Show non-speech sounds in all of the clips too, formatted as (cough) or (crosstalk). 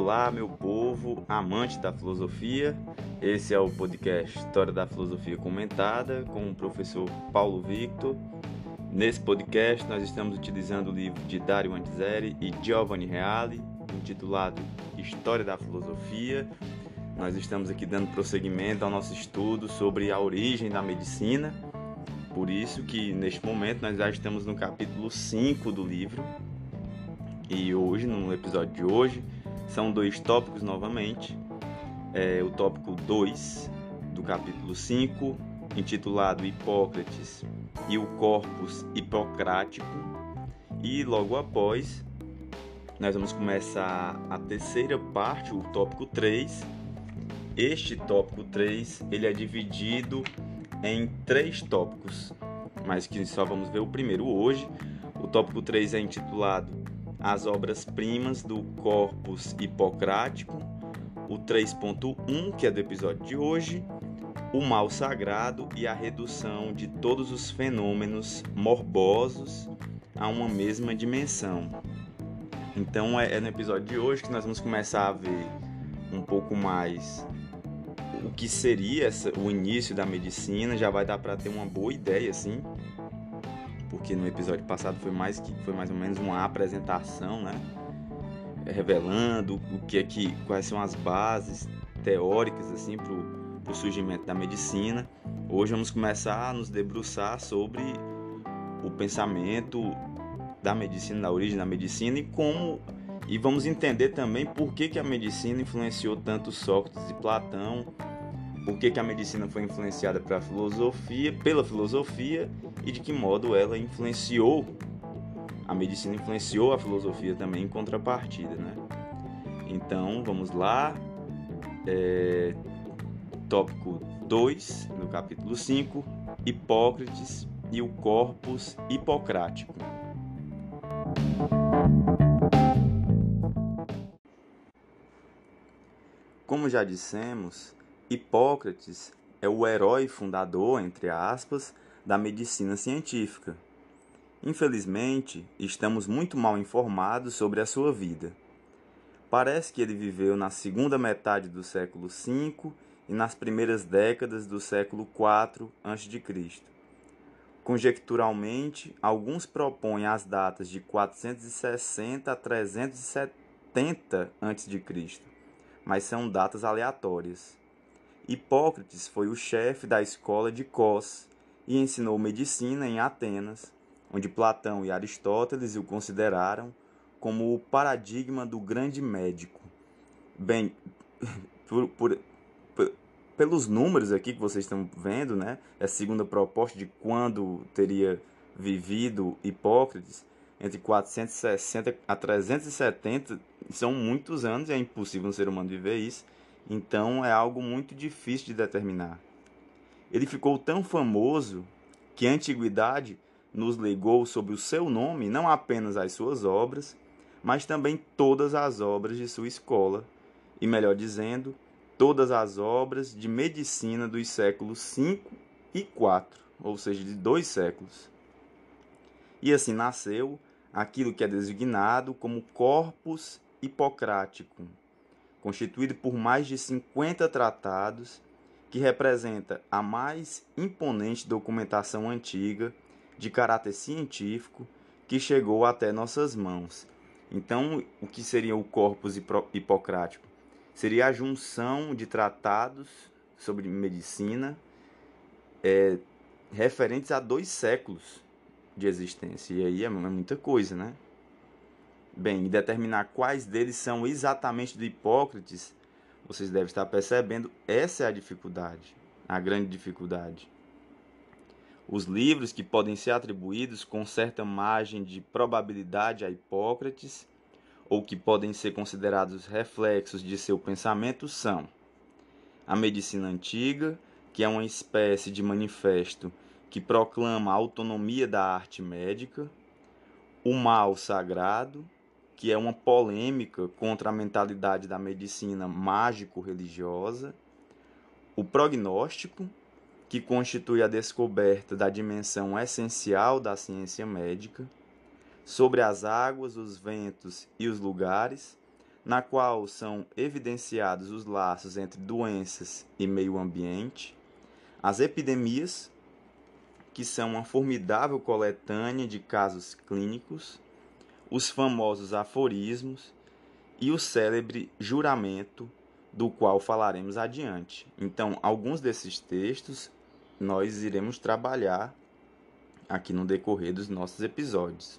Olá, meu povo amante da filosofia. Esse é o podcast História da Filosofia Comentada com o professor Paulo Victor. Nesse podcast, nós estamos utilizando o livro de Dario Antiseri e Giovanni Reale, intitulado História da Filosofia. Nós estamos aqui dando prosseguimento ao nosso estudo sobre a origem da medicina. Por isso que neste momento nós já estamos no capítulo 5 do livro. E hoje, no episódio de hoje, são dois tópicos novamente. É, o tópico 2 do capítulo 5, intitulado Hipócrates e o Corpus Hipocrático. E logo após, nós vamos começar a terceira parte, o tópico 3. Este tópico 3 ele é dividido em três tópicos, mas que só vamos ver o primeiro hoje. O tópico 3 é intitulado as obras-primas do Corpus Hipocrático, o 3.1, que é do episódio de hoje, o mal sagrado e a redução de todos os fenômenos morbosos a uma mesma dimensão. Então é, é no episódio de hoje que nós vamos começar a ver um pouco mais o que seria essa, o início da medicina, já vai dar para ter uma boa ideia assim porque no episódio passado foi mais que foi mais ou menos uma apresentação, né? Revelando o que é que quais são as bases teóricas assim para o surgimento da medicina. Hoje vamos começar a nos debruçar sobre o pensamento da medicina, da origem da medicina e como e vamos entender também por que, que a medicina influenciou tanto Sócrates e Platão por que, que a medicina foi influenciada pela filosofia, pela filosofia e de que modo ela influenciou a medicina influenciou a filosofia também em contrapartida, né? Então vamos lá, é, tópico 2 no capítulo 5, Hipócrates e o corpus hipocrático. Como já dissemos, Hipócrates é o herói fundador, entre aspas, da medicina científica. Infelizmente, estamos muito mal informados sobre a sua vida. Parece que ele viveu na segunda metade do século V e nas primeiras décadas do século IV a.C. Conjecturalmente, alguns propõem as datas de 460 a 370 a.C., mas são datas aleatórias. Hipócrates foi o chefe da escola de Cos e ensinou medicina em Atenas, onde Platão e Aristóteles o consideraram como o paradigma do grande médico. Bem, (laughs) por, por, por, pelos números aqui que vocês estão vendo, né, é a segunda proposta de quando teria vivido Hipócrates, entre 460 a 370, são muitos anos, é impossível um ser humano viver isso. Então é algo muito difícil de determinar. Ele ficou tão famoso que a antiguidade nos legou sob o seu nome não apenas as suas obras, mas também todas as obras de sua escola, e melhor dizendo, todas as obras de medicina dos séculos V e IV, ou seja, de dois séculos. E assim nasceu aquilo que é designado como Corpus Hipocrático, constituído por mais de 50 tratados, que representa a mais imponente documentação antiga de caráter científico que chegou até nossas mãos. Então, o que seria o corpus hipocrático? Seria a junção de tratados sobre medicina é, referentes a dois séculos de existência. E aí é muita coisa, né? Bem, determinar quais deles são exatamente do Hipócrates, vocês devem estar percebendo, essa é a dificuldade, a grande dificuldade. Os livros que podem ser atribuídos com certa margem de probabilidade a Hipócrates, ou que podem ser considerados reflexos de seu pensamento, são a Medicina Antiga, que é uma espécie de manifesto que proclama a autonomia da arte médica, o Mal Sagrado, que é uma polêmica contra a mentalidade da medicina mágico-religiosa, o prognóstico, que constitui a descoberta da dimensão essencial da ciência médica, sobre as águas, os ventos e os lugares, na qual são evidenciados os laços entre doenças e meio ambiente, as epidemias, que são uma formidável coletânea de casos clínicos, os famosos aforismos e o célebre juramento, do qual falaremos adiante. Então, alguns desses textos nós iremos trabalhar aqui no decorrer dos nossos episódios.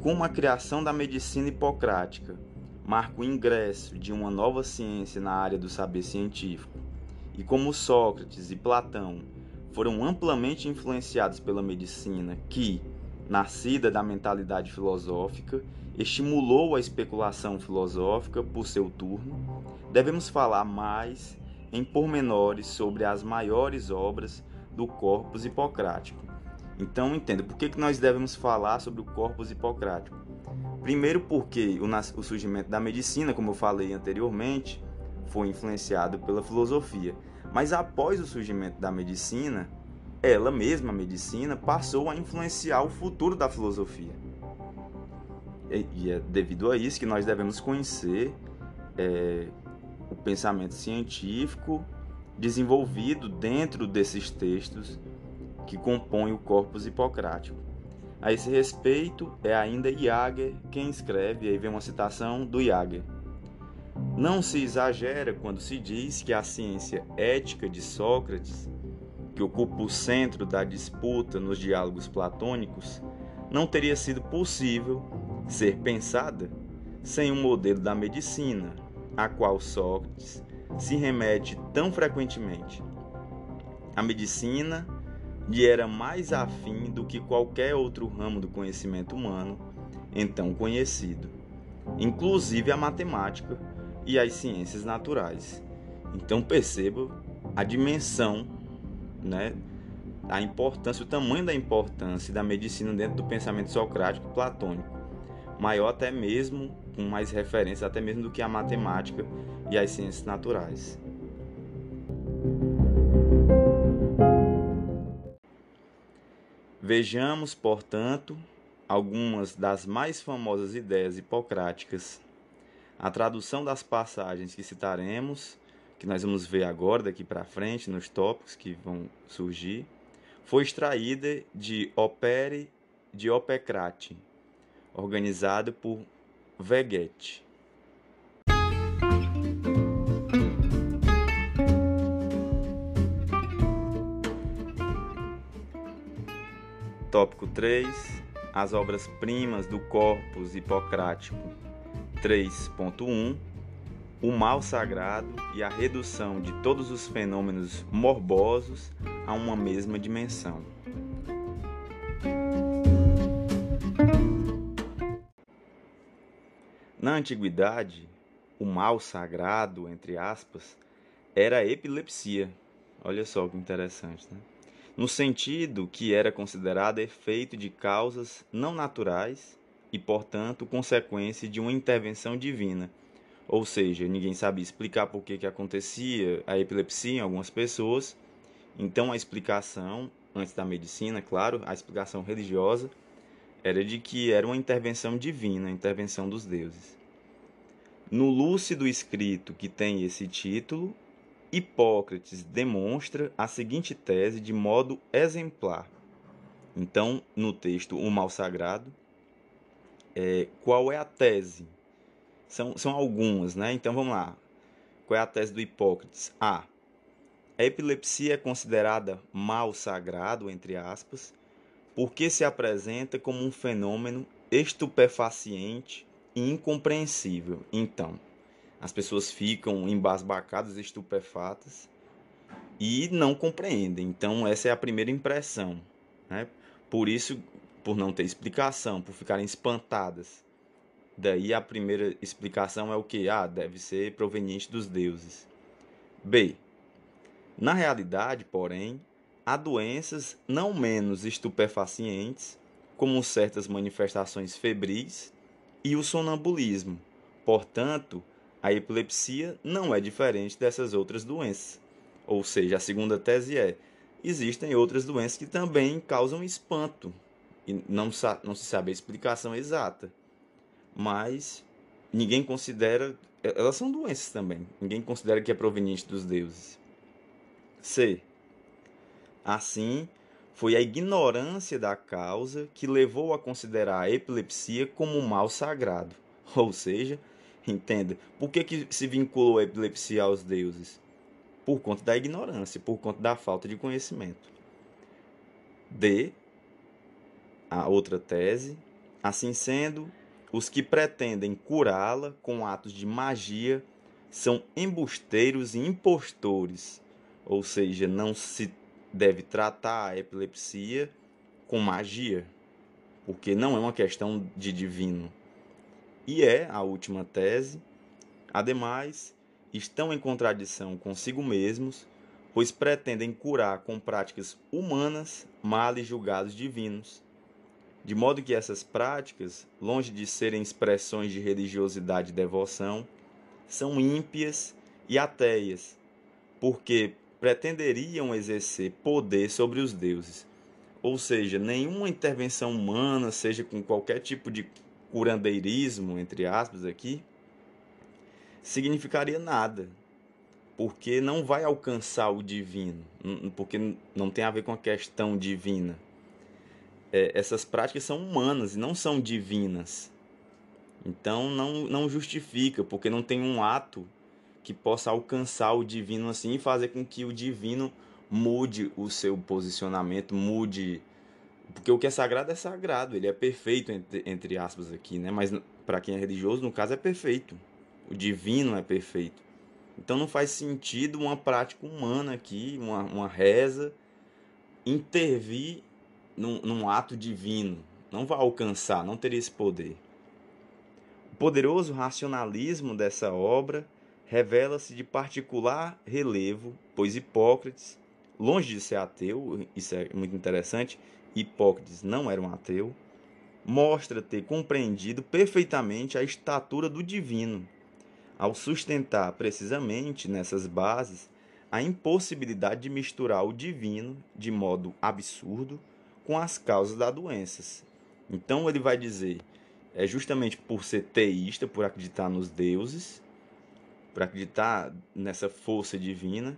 Como a criação da medicina hipocrática marca o ingresso de uma nova ciência na área do saber científico, e como Sócrates e Platão foram amplamente influenciados pela medicina, que, nascida da mentalidade filosófica, estimulou a especulação filosófica por seu turno, devemos falar mais em pormenores sobre as maiores obras do corpus hipocrático. Então, entenda, por que, que nós devemos falar sobre o corpus hipocrático? Primeiro, porque o, o surgimento da medicina, como eu falei anteriormente, foi influenciado pela filosofia. Mas após o surgimento da medicina, ela mesma, a medicina, passou a influenciar o futuro da filosofia. E é devido a isso que nós devemos conhecer é, o pensamento científico desenvolvido dentro desses textos que compõem o corpus hipocrático. A esse respeito, é ainda Iager quem escreve, aí vem uma citação do Iager. Não se exagera quando se diz que a ciência ética de Sócrates, que ocupa o centro da disputa nos diálogos platônicos, não teria sido possível ser pensada sem um modelo da medicina, a qual Sócrates se remete tão frequentemente. A medicina lhe era mais afim do que qualquer outro ramo do conhecimento humano então conhecido, inclusive a matemática e as ciências naturais. Então perceba a dimensão, né, a importância, o tamanho da importância da medicina dentro do pensamento socrático platônico, maior até mesmo com mais referência até mesmo do que a matemática e as ciências naturais. Vejamos, portanto, algumas das mais famosas ideias hipocráticas. A tradução das passagens que citaremos, que nós vamos ver agora daqui para frente nos tópicos que vão surgir, foi extraída de Opere de Opecrate, organizado por Veguete. Tópico 3. As obras-primas do corpus hipocrático 3.1. O mal sagrado e a redução de todos os fenômenos morbosos a uma mesma dimensão. Na antiguidade, o mal sagrado, entre aspas, era a epilepsia. Olha só que interessante, né? no sentido que era considerado efeito de causas não naturais e, portanto, consequência de uma intervenção divina. Ou seja, ninguém sabia explicar por que, que acontecia a epilepsia em algumas pessoas. Então, a explicação, antes da medicina, claro, a explicação religiosa, era de que era uma intervenção divina, intervenção dos deuses. No lúcido escrito que tem esse título, Hipócrates demonstra a seguinte tese de modo exemplar. Então, no texto O Mal Sagrado, é, qual é a tese? São, são algumas, né? Então vamos lá. Qual é a tese do Hipócrates? A. A epilepsia é considerada mal sagrado, entre aspas, porque se apresenta como um fenômeno estupefaciente e incompreensível. Então, as pessoas ficam embasbacadas, estupefatas e não compreendem. Então, essa é a primeira impressão. Né? Por isso, por não ter explicação, por ficarem espantadas. Daí a primeira explicação é o que? Ah, deve ser proveniente dos deuses. B. Na realidade, porém, há doenças não menos estupefacientes, como certas manifestações febris e o sonambulismo. Portanto, a epilepsia não é diferente dessas outras doenças. Ou seja, a segunda tese é: existem outras doenças que também causam espanto e não, não se sabe a explicação exata. Mas ninguém considera. Elas são doenças também. Ninguém considera que é proveniente dos deuses. C. Assim, foi a ignorância da causa que levou a considerar a epilepsia como um mal sagrado. (laughs) Ou seja, entenda, por que, que se vinculou a epilepsia aos deuses? Por conta da ignorância, por conta da falta de conhecimento. D. A outra tese. Assim sendo, os que pretendem curá-la com atos de magia são embusteiros e impostores, ou seja, não se deve tratar a epilepsia com magia, porque não é uma questão de divino. E é a última tese. Ademais, estão em contradição consigo mesmos, pois pretendem curar com práticas humanas males julgados divinos de modo que essas práticas, longe de serem expressões de religiosidade e devoção, são ímpias e ateias, porque pretenderiam exercer poder sobre os deuses. Ou seja, nenhuma intervenção humana, seja com qualquer tipo de curandeirismo, entre aspas, aqui, significaria nada, porque não vai alcançar o divino, porque não tem a ver com a questão divina é, essas práticas são humanas e não são divinas. Então não, não justifica, porque não tem um ato que possa alcançar o divino assim e fazer com que o divino mude o seu posicionamento, mude. Porque o que é sagrado é sagrado, ele é perfeito, entre, entre aspas, aqui, né? Mas para quem é religioso, no caso, é perfeito. O divino é perfeito. Então não faz sentido uma prática humana aqui, uma, uma reza, intervir num, num ato divino. Não vai alcançar, não teria esse poder. O poderoso racionalismo dessa obra revela-se de particular relevo, pois Hipócrates, longe de ser ateu, isso é muito interessante, Hipócrates não era um ateu, mostra ter compreendido perfeitamente a estatura do divino, ao sustentar precisamente nessas bases a impossibilidade de misturar o divino de modo absurdo com as causas das doenças. Então ele vai dizer, é justamente por ser teísta, por acreditar nos deuses, por acreditar nessa força divina,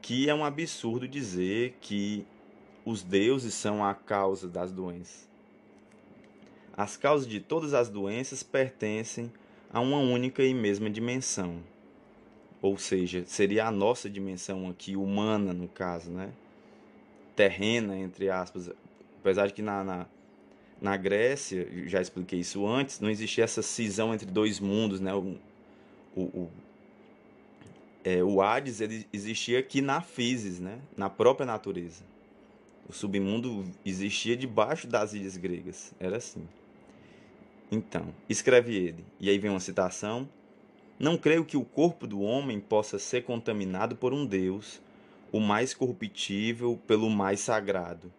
que é um absurdo dizer que os deuses são a causa das doenças. As causas de todas as doenças pertencem a uma única e mesma dimensão. Ou seja, seria a nossa dimensão aqui, humana no caso, né? Terrena, entre aspas, Apesar de que na, na, na Grécia, já expliquei isso antes, não existia essa cisão entre dois mundos, né? O, o, o, é, o Hades ele existia aqui na physis, né? na própria natureza. O submundo existia debaixo das ilhas gregas. Era assim. Então, escreve ele, e aí vem uma citação: Não creio que o corpo do homem possa ser contaminado por um Deus, o mais corruptível pelo mais sagrado,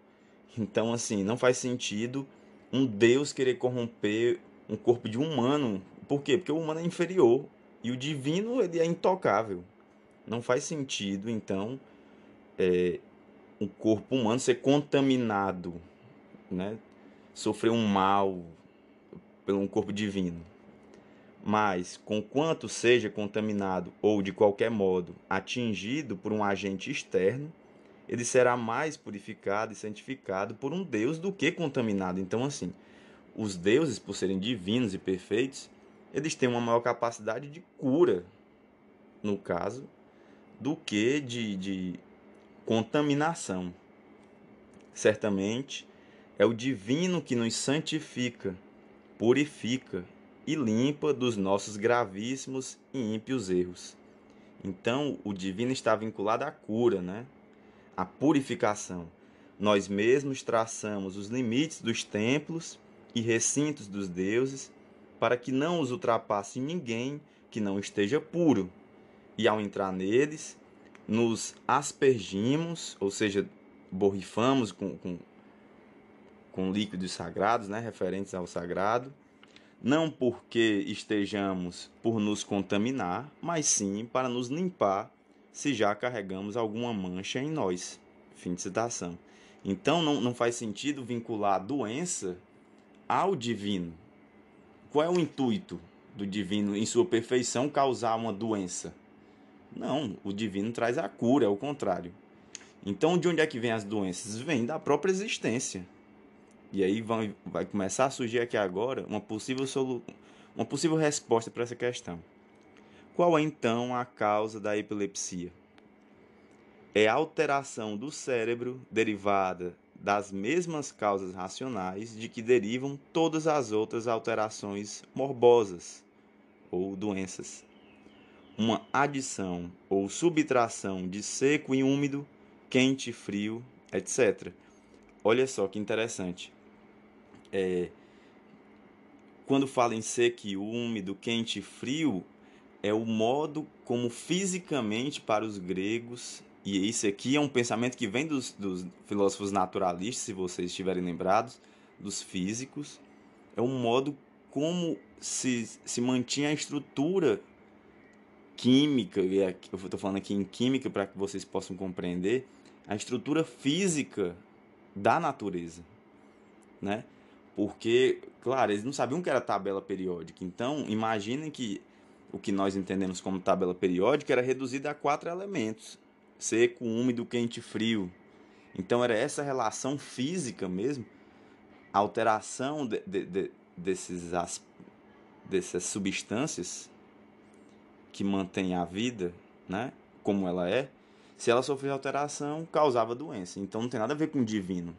então, assim, não faz sentido um Deus querer corromper um corpo de um humano. Por quê? Porque o humano é inferior e o divino ele é intocável. Não faz sentido, então, é, um corpo humano ser contaminado, né? sofrer um mal pelo um corpo divino. Mas, conquanto seja contaminado ou de qualquer modo atingido por um agente externo, ele será mais purificado e santificado por um Deus do que contaminado. Então, assim, os deuses, por serem divinos e perfeitos, eles têm uma maior capacidade de cura, no caso, do que de, de contaminação. Certamente, é o divino que nos santifica, purifica e limpa dos nossos gravíssimos e ímpios erros. Então, o divino está vinculado à cura, né? A purificação. Nós mesmos traçamos os limites dos templos e recintos dos deuses para que não os ultrapasse ninguém que não esteja puro. E ao entrar neles, nos aspergimos, ou seja, borrifamos com, com, com líquidos sagrados, né, referentes ao sagrado, não porque estejamos por nos contaminar, mas sim para nos limpar se já carregamos alguma mancha em nós. Fim de citação. Então não, não faz sentido vincular a doença ao divino. Qual é o intuito do divino em sua perfeição causar uma doença? Não, o divino traz a cura, é o contrário. Então, de onde é que vem as doenças? Vem da própria existência. E aí vai, vai começar a surgir aqui agora uma possível, solu uma possível resposta para essa questão. Qual é então a causa da epilepsia? É a alteração do cérebro derivada das mesmas causas racionais de que derivam todas as outras alterações morbosas ou doenças. Uma adição ou subtração de seco e úmido, quente e frio, etc. Olha só que interessante. É, quando fala em seco e úmido, quente e frio, é o modo como fisicamente para os gregos e isso aqui é um pensamento que vem dos, dos filósofos naturalistas, se vocês estiverem lembrados, dos físicos. É um modo como se, se mantinha a estrutura química, e eu estou falando aqui em química para que vocês possam compreender, a estrutura física da natureza, né? Porque, claro, eles não sabiam o que era tabela periódica. Então, imaginem que o que nós entendemos como tabela periódica era reduzido a quatro elementos: seco, úmido, quente, frio. Então era essa relação física mesmo, a alteração de, de, de, desses, dessas substâncias que mantém a vida, né, como ela é, se ela sofrer alteração, causava doença. Então não tem nada a ver com o divino.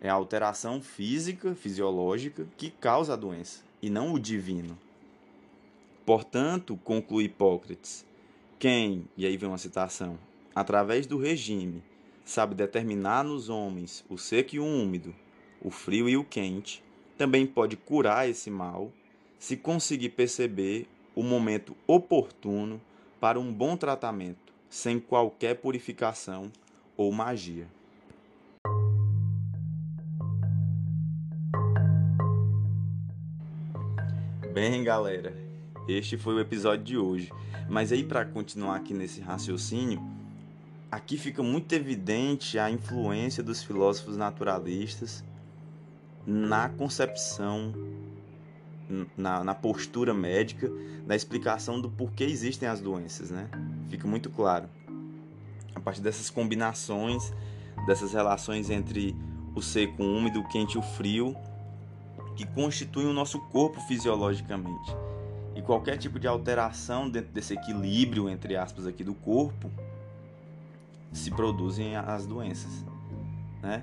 É a alteração física, fisiológica, que causa a doença, e não o divino. Portanto, conclui Hipócrates, quem, e aí vem uma citação, através do regime, sabe determinar nos homens o seco e o úmido, o frio e o quente, também pode curar esse mal se conseguir perceber o momento oportuno para um bom tratamento, sem qualquer purificação ou magia. Bem, galera, este foi o episódio de hoje. Mas aí para continuar aqui nesse raciocínio, aqui fica muito evidente a influência dos filósofos naturalistas na concepção, na, na, postura médica, na explicação do porquê existem as doenças, né? Fica muito claro. A partir dessas combinações, dessas relações entre o seco, o úmido, o quente e o frio, que constituem o nosso corpo fisiologicamente. E qualquer tipo de alteração dentro desse equilíbrio, entre aspas, aqui do corpo, se produzem as doenças, né?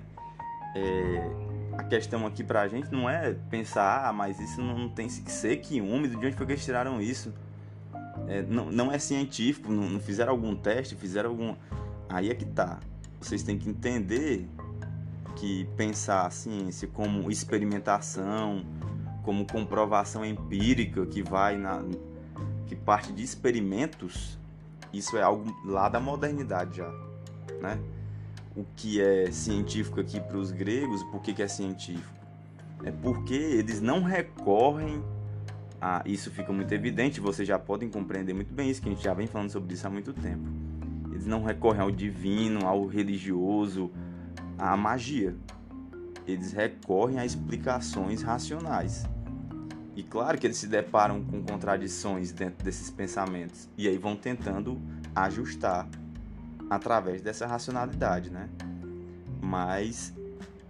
É, a questão aqui pra gente não é pensar, ah, mas isso não tem que ser que úmido, de onde foi que eles tiraram isso? É, não, não é científico, não, não fizeram algum teste, fizeram algum. Aí é que tá. Vocês têm que entender que pensar a ciência como experimentação, como comprovação empírica que vai na que parte de experimentos, isso é algo lá da modernidade já né? O que é científico aqui para os gregos, por que, que é científico? É porque eles não recorrem a. Isso fica muito evidente, vocês já podem compreender muito bem isso, que a gente já vem falando sobre isso há muito tempo. Eles não recorrem ao divino, ao religioso, à magia. Eles recorrem a explicações racionais. E claro que eles se deparam com contradições dentro desses pensamentos. E aí vão tentando ajustar através dessa racionalidade, né? Mas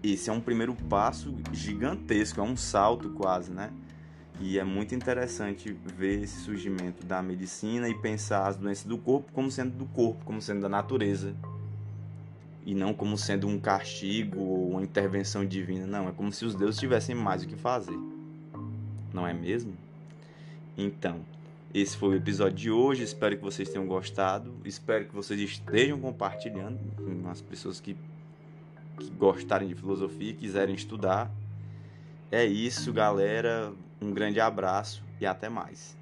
esse é um primeiro passo gigantesco, é um salto quase, né? E é muito interessante ver esse surgimento da medicina e pensar as doenças do corpo como sendo do corpo, como sendo da natureza. E não como sendo um castigo ou uma intervenção divina. Não, é como se os deuses tivessem mais o que fazer. Não é mesmo? Então, esse foi o episódio de hoje. Espero que vocês tenham gostado. Espero que vocês estejam compartilhando com as pessoas que, que gostarem de filosofia e quiserem estudar. É isso, galera. Um grande abraço e até mais.